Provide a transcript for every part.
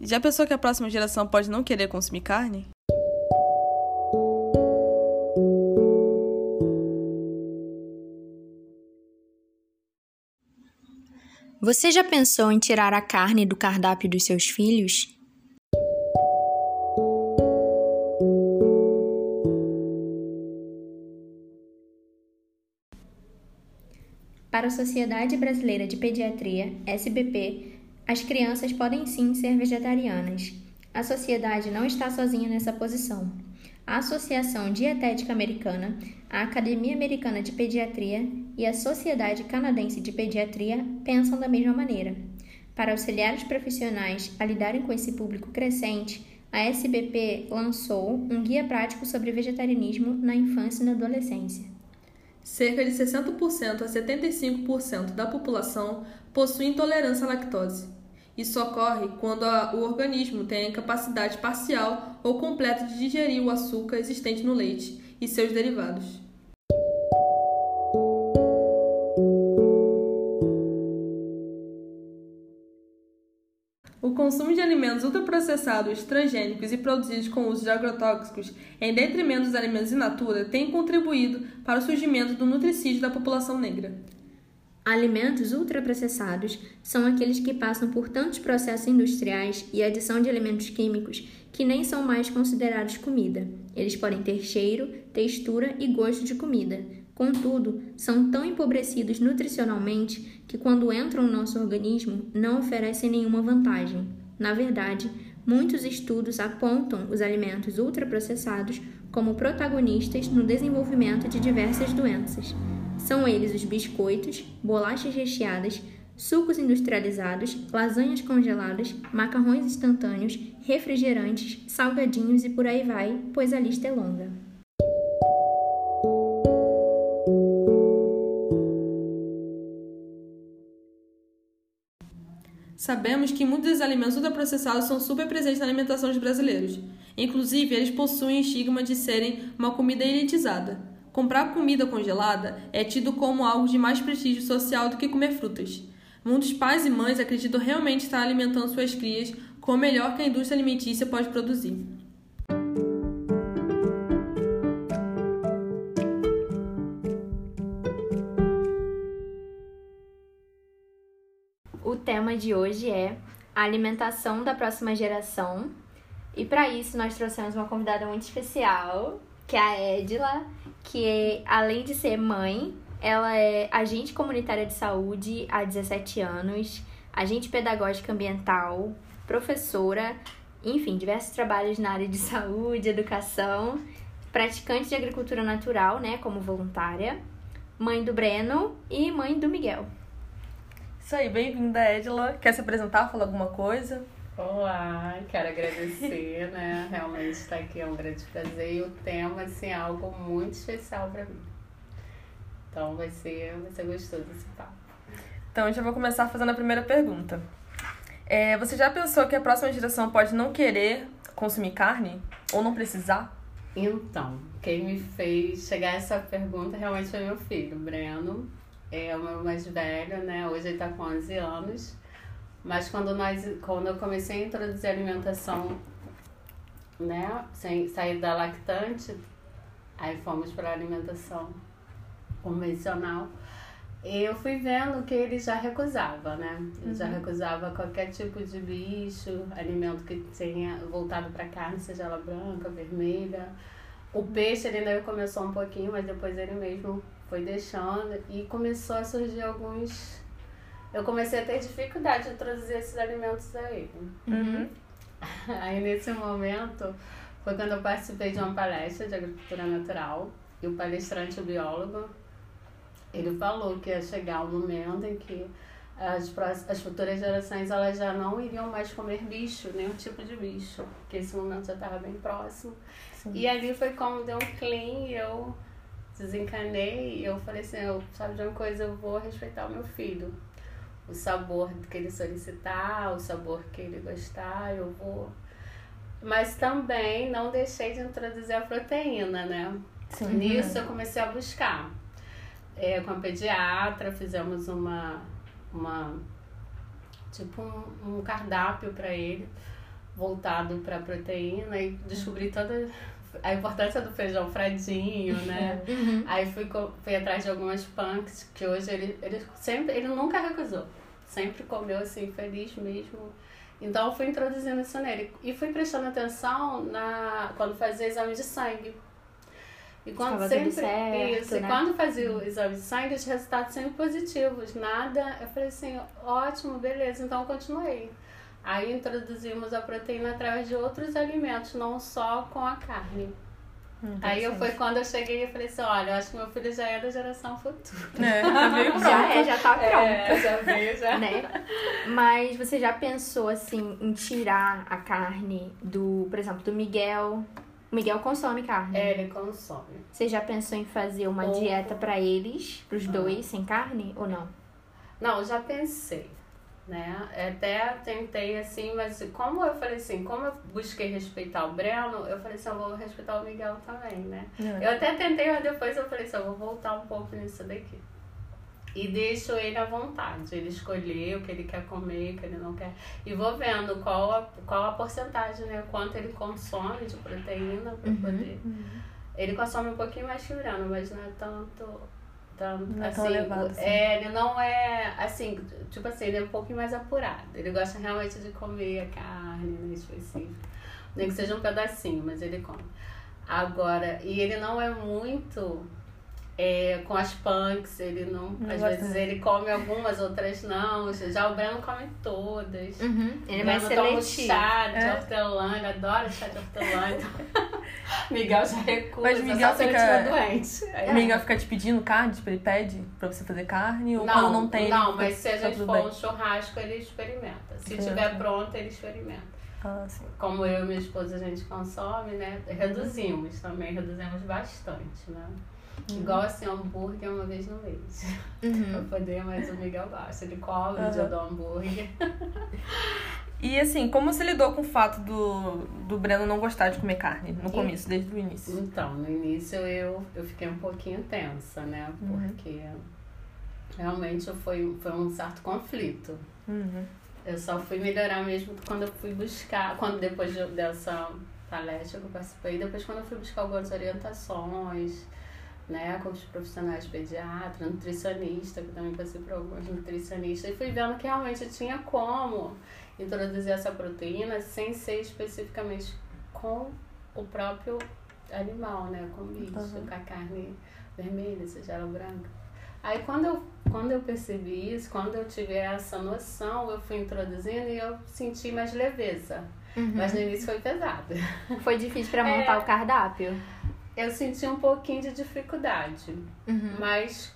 Já pensou que a próxima geração pode não querer consumir carne? Você já pensou em tirar a carne do cardápio dos seus filhos? Para a Sociedade Brasileira de Pediatria, SBP, as crianças podem sim ser vegetarianas. A sociedade não está sozinha nessa posição. A Associação Dietética Americana, a Academia Americana de Pediatria e a Sociedade Canadense de Pediatria pensam da mesma maneira. Para auxiliar os profissionais a lidarem com esse público crescente, a SBP lançou um guia prático sobre vegetarianismo na infância e na adolescência. Cerca de 60% a 75% da população possui intolerância à lactose. Isso ocorre quando a, o organismo tem a incapacidade parcial ou completa de digerir o açúcar existente no leite e seus derivados. O consumo de alimentos ultraprocessados, transgênicos e produzidos com uso de agrotóxicos, em detrimento dos alimentos in natura, tem contribuído para o surgimento do nutricídio da população negra. Alimentos ultraprocessados são aqueles que passam por tantos processos industriais e adição de elementos químicos que nem são mais considerados comida. Eles podem ter cheiro, textura e gosto de comida. Contudo, são tão empobrecidos nutricionalmente que, quando entram no nosso organismo, não oferecem nenhuma vantagem. Na verdade, muitos estudos apontam os alimentos ultraprocessados como protagonistas no desenvolvimento de diversas doenças. São eles os biscoitos, bolachas recheadas, sucos industrializados, lasanhas congeladas, macarrões instantâneos, refrigerantes, salgadinhos e por aí vai, pois a lista é longa. Sabemos que muitos dos alimentos ultraprocessados são super presentes na alimentação dos brasileiros. Inclusive, eles possuem estigma de serem uma comida elitizada. Comprar comida congelada é tido como algo de mais prestígio social do que comer frutas. Muitos pais e mães acreditam realmente estar alimentando suas crias com o melhor que a indústria alimentícia pode produzir. O tema de hoje é a alimentação da próxima geração. E para isso nós trouxemos uma convidada muito especial, que é a Edila, que é, além de ser mãe, ela é agente comunitária de saúde há 17 anos, agente pedagógica ambiental, professora, enfim, diversos trabalhos na área de saúde, educação, praticante de agricultura natural, né, como voluntária, mãe do Breno e mãe do Miguel. Isso aí, bem-vinda, Edila. Quer se apresentar, falar alguma coisa? Olá, quero agradecer, né? Realmente estar aqui é um grande prazer e o tema, assim, é algo muito especial para mim. Então vai ser, vai ser gostoso esse papo. Então, já vou começar fazendo a primeira pergunta. É, você já pensou que a próxima geração pode não querer consumir carne? Ou não precisar? Então, quem me fez chegar a essa pergunta realmente foi meu filho, Breno. É o meu mais velho, né? Hoje ele tá com 11 anos. Mas quando, nós, quando eu comecei a introduzir alimentação, né, sem sair da lactante, aí fomos para a alimentação convencional, eu fui vendo que ele já recusava, né? Ele uhum. já recusava qualquer tipo de bicho, alimento que tenha voltado para carne, seja ela branca, vermelha. O peixe ele ainda começou um pouquinho, mas depois ele mesmo foi deixando e começou a surgir alguns eu comecei a ter dificuldade de introduzir esses alimentos a ele. Uhum. Aí nesse momento foi quando eu participei de uma palestra de agricultura natural e o palestrante, o biólogo, ele falou que ia chegar um momento em que as, as futuras gerações elas já não iriam mais comer bicho, nenhum tipo de bicho, porque esse momento já estava bem próximo. Sim. E ali foi como deu um clean e eu desencanei e eu falei assim, eu, sabe de uma coisa, eu vou respeitar o meu filho o sabor que ele solicitar, o sabor que ele gostar, eu vou. Mas também não deixei de introduzir a proteína, né? Sim. Nisso eu comecei a buscar. É, com a pediatra, fizemos uma, uma tipo um, um cardápio para ele, voltado para proteína e descobri toda a importância do feijão fradinho, né? Uhum. Aí fui, fui atrás de algumas punks que hoje ele, ele sempre, ele nunca recusou. Sempre comeu assim, feliz mesmo. Então eu fui introduzindo isso nele. E fui prestando atenção na, quando fazia exame de sangue. E quando Ficava sempre certo, isso, e né? quando fazia o exame de sangue, os resultados sempre positivos. Nada, eu falei assim, ótimo, beleza, então eu continuei. Aí introduzimos a proteína através de outros alimentos, não só com a carne. Aí eu foi quando eu cheguei e falei assim, olha, eu acho que meu filho já é da geração futura. É, já veio Já é, já tá pronto. É, já veio, já. né? Mas você já pensou assim em tirar a carne do, por exemplo, do Miguel? O Miguel consome carne. É, ele consome. Você já pensou em fazer uma Pouco. dieta pra eles, pros Ah. dois, sem carne ou não? Não, já pensei, né? Até tentei assim, mas como eu falei assim, como eu busquei respeitar o Breno, eu falei assim, eu vou respeitar o Miguel também, né? É. Eu até tentei, mas depois eu falei assim, eu vou voltar um pouco nisso daqui. E deixo ele à vontade, ele escolher o que ele quer comer, o que ele não quer. E vou vendo qual a, qual a porcentagem, né? Quanto ele consome de proteína para Uhum. poder. Ele consome um pouquinho mais que o Breno, mas não é tanto. Tanto Não é assim, tão elevado assim. É, ele não é assim, tipo assim, ele é um pouquinho mais apurado. Ele gosta realmente de comer a carne, né, específico. Nem que seja um pedacinho, mas ele come. Agora, e ele não é muito é, com as punks, ele não. Não às gosta vezes ele come algumas, outras não. Já o Breno come todas. Uhum. Ele toma um seletivo. chá de É. hortelã, ele adora chá de hortelã. Então... Miguel já recusa, Mas Miguel fica- doente. Aí- O Miguel fica te pedindo carne, tipo, ele pede pra você fazer carne, ou Não, quando não tem. não, mas se a gente for bem. um churrasco, ele experimenta. Se Experimenta. tiver pronto, ele experimenta. Ah. Como eu e minha esposa a gente consome, né? Reduzimos também, reduzimos bastante, né? Uhum. Igual assim, hambúrguer uma vez no mês. Uhum. Pra poder, mas o Miguel gosta. Ele come o dia Aham. do hambúrguer. E assim, como você lidou com o fato do, do Breno não gostar de comer carne no começo, desde o início? Então, no início eu, eu fiquei um pouquinho tensa, né? Uhum. Porque realmente foi, foi um certo conflito. Uhum. Eu só fui melhorar mesmo quando eu fui buscar, quando depois de- dessa palestra que eu participei, depois quando eu fui buscar algumas orientações, né, com os profissionais pediatras, nutricionista, que também passei por alguns nutricionistas, e fui vendo que realmente tinha como introduzir essa proteína sem ser especificamente com o próprio animal, né, com o bicho, Uhum. com a carne vermelha, seja ela branca. Aí quando eu, quando eu percebi isso, quando eu tive essa noção, eu fui introduzindo e eu senti mais leveza. Uhum. Mas no início foi pesado. Foi difícil pra É. montar o cardápio? Eu senti um pouquinho de dificuldade, Uhum. mas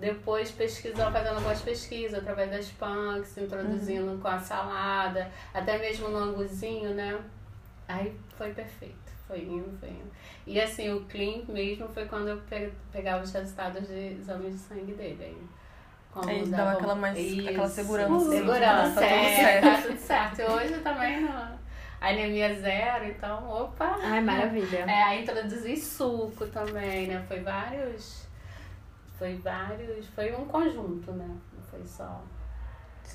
depois pesquisando, fazendo algumas pesquisas através das punks, introduzindo Uhum. com a salada, até mesmo no anguzinho, né? Aí foi perfeito. Foi indo, foi indo. E assim, o clean mesmo foi quando eu pe- pegava os resultados de exame de sangue dele. Aí, como Aí dava aquela mais- aquela segurança, assim, Segurança, tá tudo é, certo. tá tudo certo. Hoje também não. Anemia zero, então, opa. Ai, maravilha. É, aí introduzi suco também, né? Foi vários. Foi vários. Foi um conjunto, né? Não foi só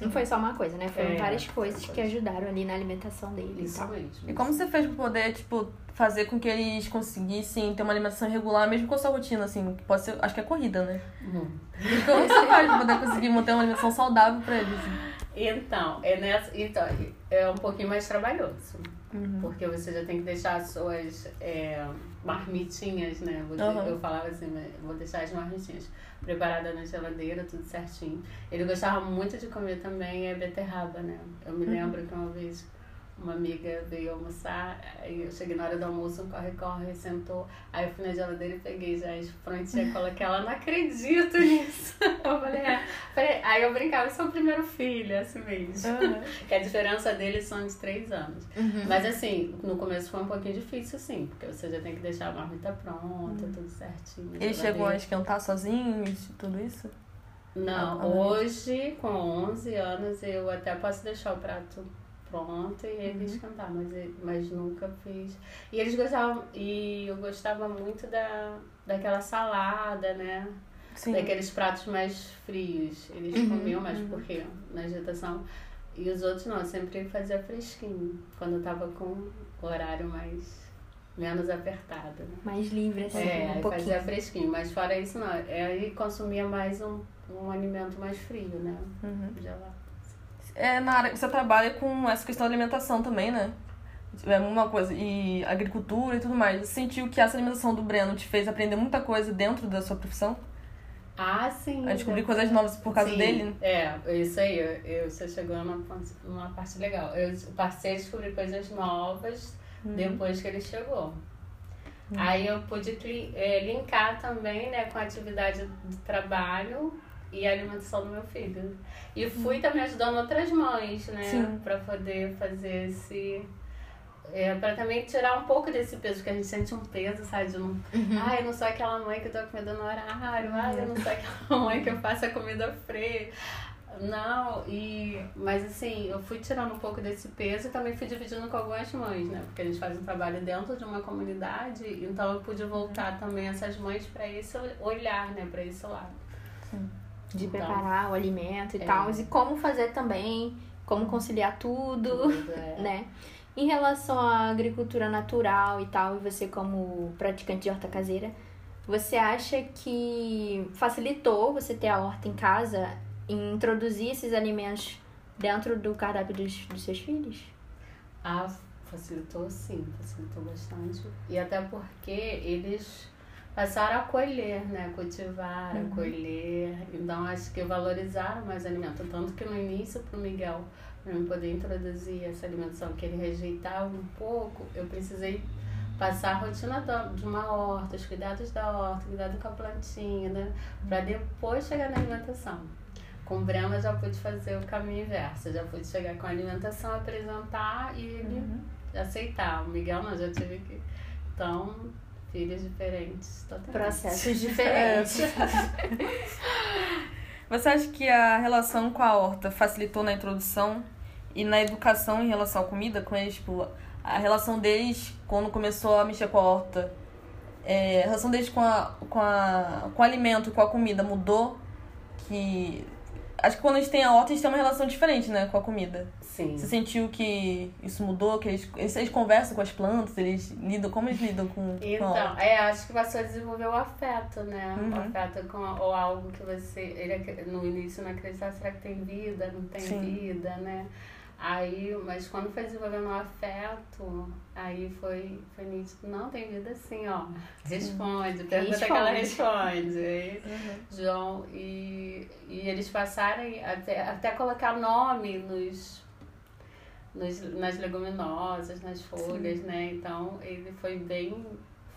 Não foi só uma coisa, né? Foram É, várias coisas que ajudaram ali na alimentação dele e tal. mesmo. E como você fez pra poder, tipo, fazer com que eles conseguissem ter uma alimentação regular, mesmo com a sua rotina, assim, pode ser, acho que é corrida, né? Uhum. E como você faz pra poder conseguir manter uma alimentação saudável pra eles? assim? Então, é nessa, então, é um pouquinho mais trabalhoso. Uhum. Porque você já tem que deixar as suas é, marmitinhas, né? Vou- Aham. Eu falava assim, vou deixar as marmitinhas preparadas na geladeira, tudo certinho. Ele gostava muito de comer também é beterraba, né? Eu me lembro que uma vez uma amiga veio almoçar, aí eu cheguei na hora do almoço, um corre-corre, sentou, aí eu fui na geladeira e peguei já as prontinhas, coloquei ela, não acredito nisso. Eu falei, é. Falei, aí eu brincava, eu sou o primeiro filho, é assim mesmo. Uhum. Que a diferença deles são de três anos. Uhum. Mas assim, no começo foi um pouquinho difícil, sim, porque você já tem que deixar a marmita pronta, tudo certinho. Geladeira. chegam a esquentar sozinhos, tudo isso? Não, Ah, hoje, com 11 anos, eu até posso deixar o prato pronto e ele esquentar, mas, mas nunca fiz. E eles gostavam, e eu gostava muito da, daquela salada, né? Sim. Daqueles pratos mais frios. Eles Uhum, comiam mais, porque na gestação E os outros não, eu sempre fazia fresquinho, quando eu tava com o horário mais menos apertado. Né? Mais livre, assim, é, um pouquinho. fazia fresquinho, mas fora isso não. Aí consumia mais um, um alimento mais frio, né? Uhum. Gelado. É, na área que você trabalha com essa questão da alimentação também, né? É uma coisa, e agricultura e tudo mais. Você sentiu que essa alimentação do Breno te fez aprender muita coisa dentro da sua profissão? Ah, sim. A descobrir já- coisas novas por causa Sim, dele? É, isso aí, eu, eu- você chegou numa, numa parte legal. Eu passei a descobrir coisas novas Uhum. depois que ele chegou. Aí eu pude eh, linkar também né, com a atividade do trabalho e a alimentação do meu filho. E fui também ajudando outras mães, né? Sim. Pra poder fazer esse. É, pra também tirar um pouco desse peso, porque a gente sente um peso, sabe? De não, Ai, eu não sou aquela mãe que dou comida no horário. Ai, eu não sou aquela mãe que eu faço a comida fria. Não, e mas assim, eu fui tirando um pouco desse peso e também fui dividindo com algumas mães, né? Porque a gente faz um trabalho dentro de uma comunidade, então eu pude voltar também essas mães para esse olhar, né, para esse lado. De Então, preparar o alimento e É. tal. E como fazer também, como conciliar tudo, tudo, é. né? Em relação à agricultura natural e tal, e você como praticante de horta caseira, você acha que facilitou você ter a horta em casa em introduzir esses alimentos dentro do cardápio dos, dos seus filhos? Ah, facilitou sim, facilitou bastante. E até porque eles passaram a colher, né? Cultivar, a colher. Então acho que valorizaram mais alimento. Tanto que no início pro Miguel, para eu poder introduzir essa alimentação que ele rejeitava um pouco, eu precisei passar a rotina de uma horta, os cuidados da horta, cuidado com a plantinha, né? Para depois chegar na alimentação. Com o eu já pude fazer o caminho inverso, já pude chegar com a alimentação, apresentar e ele aceitar. O Miguel não, já tive que. Então, filhos diferentes, totalmente. Processos diferentes. Você acha que a relação com a horta facilitou na introdução e na educação em relação à comida com eles? Tipo, a relação deles quando começou a mexer com a horta, é, a relação deles com, a, com, a, com o alimento, com a comida mudou? Que. Acho que quando eles têm a horta, eles têm uma relação diferente, né, com a comida. Sim. Você sentiu que isso mudou? Que eles, eles, eles conversam com as plantas, eles lidam. Como eles lidam com, com a Então, horta? é, acho que passou a desenvolver o afeto, né? Uhum. O afeto com ou algo que você. Ele no início não acreditava, será que tem vida? Não tem Sim. vida, né? Aí, mas quando foi desenvolvendo o afeto, aí foi, foi nítido, não, tem vida sim, ó. Responde, pergunta que ela responde. Aí, João, e, e eles passarem até, até colocar nome nos, nos, nas leguminosas, nas folhas, né? Então ele foi bem.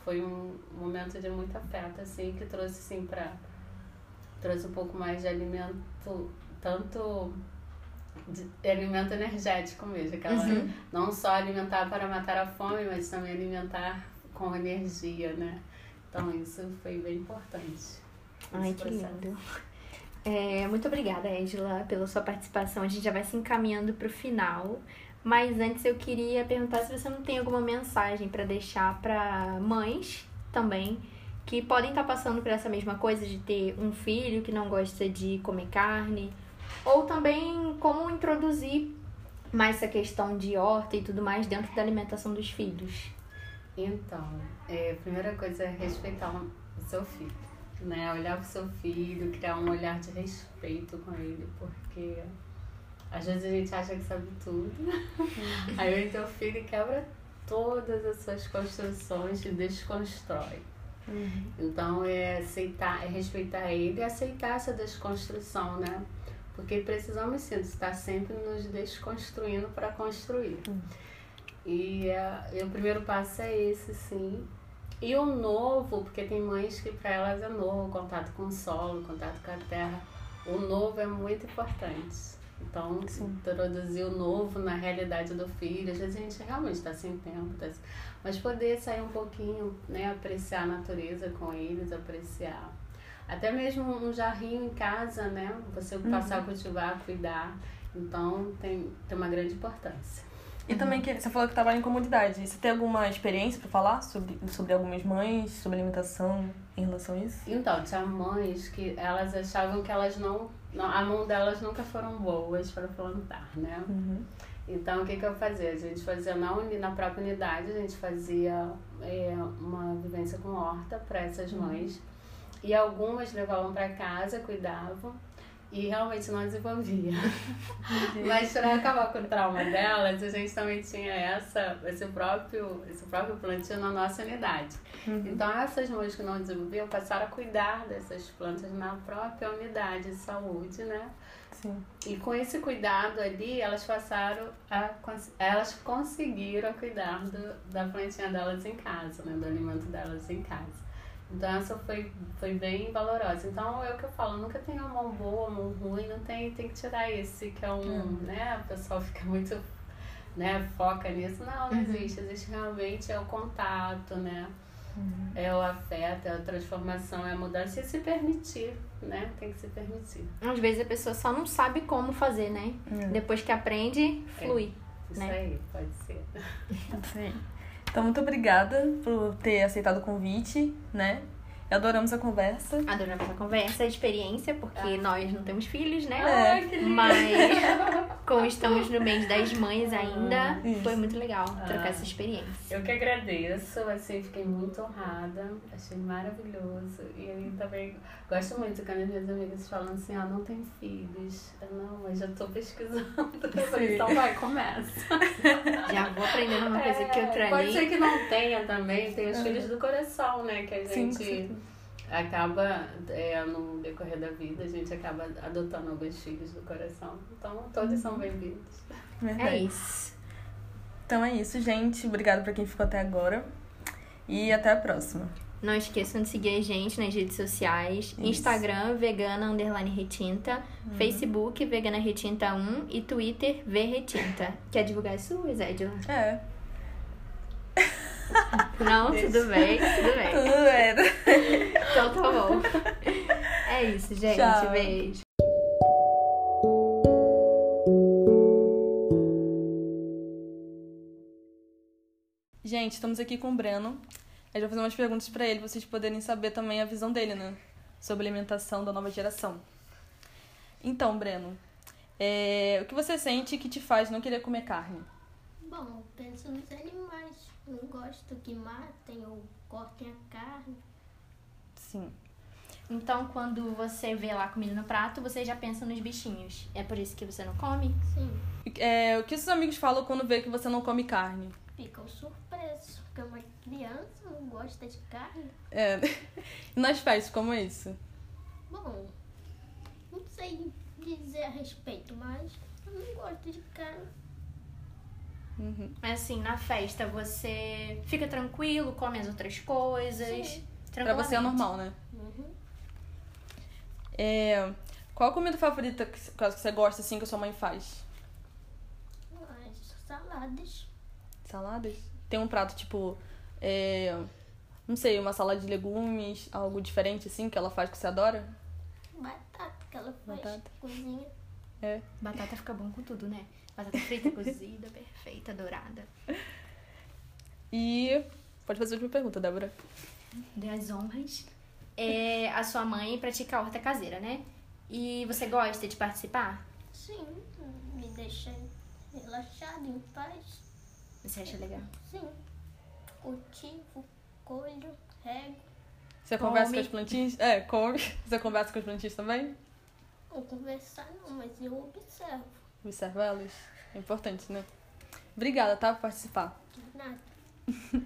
Foi um momento de muito afeto, assim, que trouxe assim pra. Trouxe um pouco mais de alimento, tanto de, alimento energético mesmo, aquela, não só alimentar para matar a fome, mas também alimentar com energia, né? Então isso foi bem importante. Ai, que processo. lindo. É, muito obrigada, Angela, pela sua participação. A gente já vai se encaminhando para o final. Mas antes eu queria perguntar se você não tem alguma mensagem para deixar para mães também que podem estar passando por essa mesma coisa de ter um filho que não gosta de comer carne, ou também como introduzir mais essa questão de horta e tudo mais dentro da alimentação dos filhos. Então, é, a primeira coisa é respeitar o seu filho, né? Olhar pro seu filho, criar um olhar de respeito com ele, porque às vezes a gente acha que sabe tudo. Aí vem teu filho quebra todas as suas construções e desconstrói. Então é aceitar, é respeitar ele e aceitar essa desconstrução, né? Porque precisamos sim estar sempre nos desconstruindo para construir. E, é, e o primeiro passo é esse, sim. E o novo, porque tem mães que para elas é novo, contato com o solo, contato com a terra. O novo é muito importante. Então, introduzir o novo na realidade do filho. Às vezes a gente realmente está sem tempo, tá mas poder sair um pouquinho, né? Apreciar a natureza com eles, apreciar. Até mesmo um jarrinho em casa, né? Você passar a cultivar, cuidar. Então, tem, tem uma grande importância. E também que você falou que trabalha em comunidade. Você tem alguma experiência para falar sobre, sobre algumas mães, sobre alimentação em relação a isso? Então, tinha mães que elas achavam que elas não não, a mão delas nunca foram boas para plantar, né? Uhum. Então, o que, que eu fazia? A gente fazia na, uni, na própria unidade, a gente fazia é, uma vivência com horta para essas mães. E algumas levavam para casa, cuidavam. E realmente não desenvolvia. Mas para acabar com o trauma delas, a gente também tinha essa, esse, próprio, esse próprio plantio na nossa unidade. Uhum. Então essas mães que não desenvolviam passaram a cuidar dessas plantas na própria unidade de saúde, né? Sim. E com esse cuidado ali, elas passaram a elas conseguiram cuidar do, da plantinha delas em casa, né? Do alimento delas em casa. Então essa foi, foi bem valorosa. Então é o que eu falo, nunca tem uma mão boa, uma mão ruim, não tem, tem que tirar esse que é um, uhum. né? O pessoal fica muito, né, foca nisso. Não, não uhum. existe. Existe realmente é o contato, né? Uhum. É o afeto, é a transformação, é a mudança e se permitir, né? Tem que se permitir. Às vezes a pessoa só não sabe como fazer, né? Depois que aprende, flui. É. Isso né? aí, pode ser. Sim. Então, muito obrigada por ter aceitado o convite, né? Adoramos a conversa. Adoramos a conversa, a experiência, porque ah. nós não temos filhos, né? É. Mas, como estamos no mês das mães ainda, Isso. foi muito legal trocar ah. essa experiência. Eu que agradeço, assim, fiquei muito honrada, achei maravilhoso. E aí também gosto muito quando as minhas amigas falam assim: ah, não tem filhos. Eu, não, mas já tô pesquisando. então vai, começa. Já vou aprendendo uma coisa é, que eu treinei. Pode ser que não tenha também, tem os uhum. filhos do coração, né? Que a gente. Sim, sim acaba, é, no decorrer da vida, a gente acaba adotando alguns filhos do coração. Então, todos são bem-vindos. É isso. Então é isso, gente. Obrigada para quem ficou até agora. E até a próxima. Não esqueçam de seguir a gente nas redes sociais. Isso. Instagram, vegana underline retinta. Uhum. Facebook, vegana retinta 1. E Twitter, vretinta. Quer divulgar as suas, Edila? É. Não, tudo bem, tudo bem. Tudo bem. Então tá bom. É isso, gente. Tchau. Beijo. Gente, estamos aqui com o Breno. A gente vai fazer umas perguntas para ele, pra vocês poderem saber também a visão dele, né? Sobre alimentação da nova geração. Então, Breno, é... o que você sente que te faz não querer comer carne? Bom, penso nos animais não gosto que matem ou cortem a carne. Sim. Então, quando você vê lá comida no prato, você já pensa nos bichinhos. É por isso que você não come? Sim. É, o que seus amigos falam quando vê que você não come carne? Ficam surpresos, porque uma criança não gosta de carne. É. E nas festas, como é isso? Bom, não sei dizer a respeito, mas eu não gosto de carne. Uhum. Assim, na festa você fica tranquilo, come as outras coisas. Sim. Pra você é normal, né? Uhum. É, qual a comida favorita que você gosta, assim, que a sua mãe faz? As saladas. Saladas? Tem um prato, tipo... É, não sei, uma salada de legumes, algo diferente, assim, que ela faz que você adora? Batata, que ela faz, Batata. cozinha. É. Batata fica bom com tudo, né? Batata frita, cozida, perfeita, dourada. E pode fazer a última pergunta, Débora. Dê as honras. É, a sua mãe pratica horta caseira, né? E você gosta de participar? Sim, me deixa relaxado, em paz. Você acha legal? Sim. Cultivo, colho, rego. Você come. conversa com as plantinhas? É, come. Você conversa com as plantinhas também? Não conversar não, mas eu observo. Observa elas. É importante, né? Obrigada, tá? Por participar. Nada.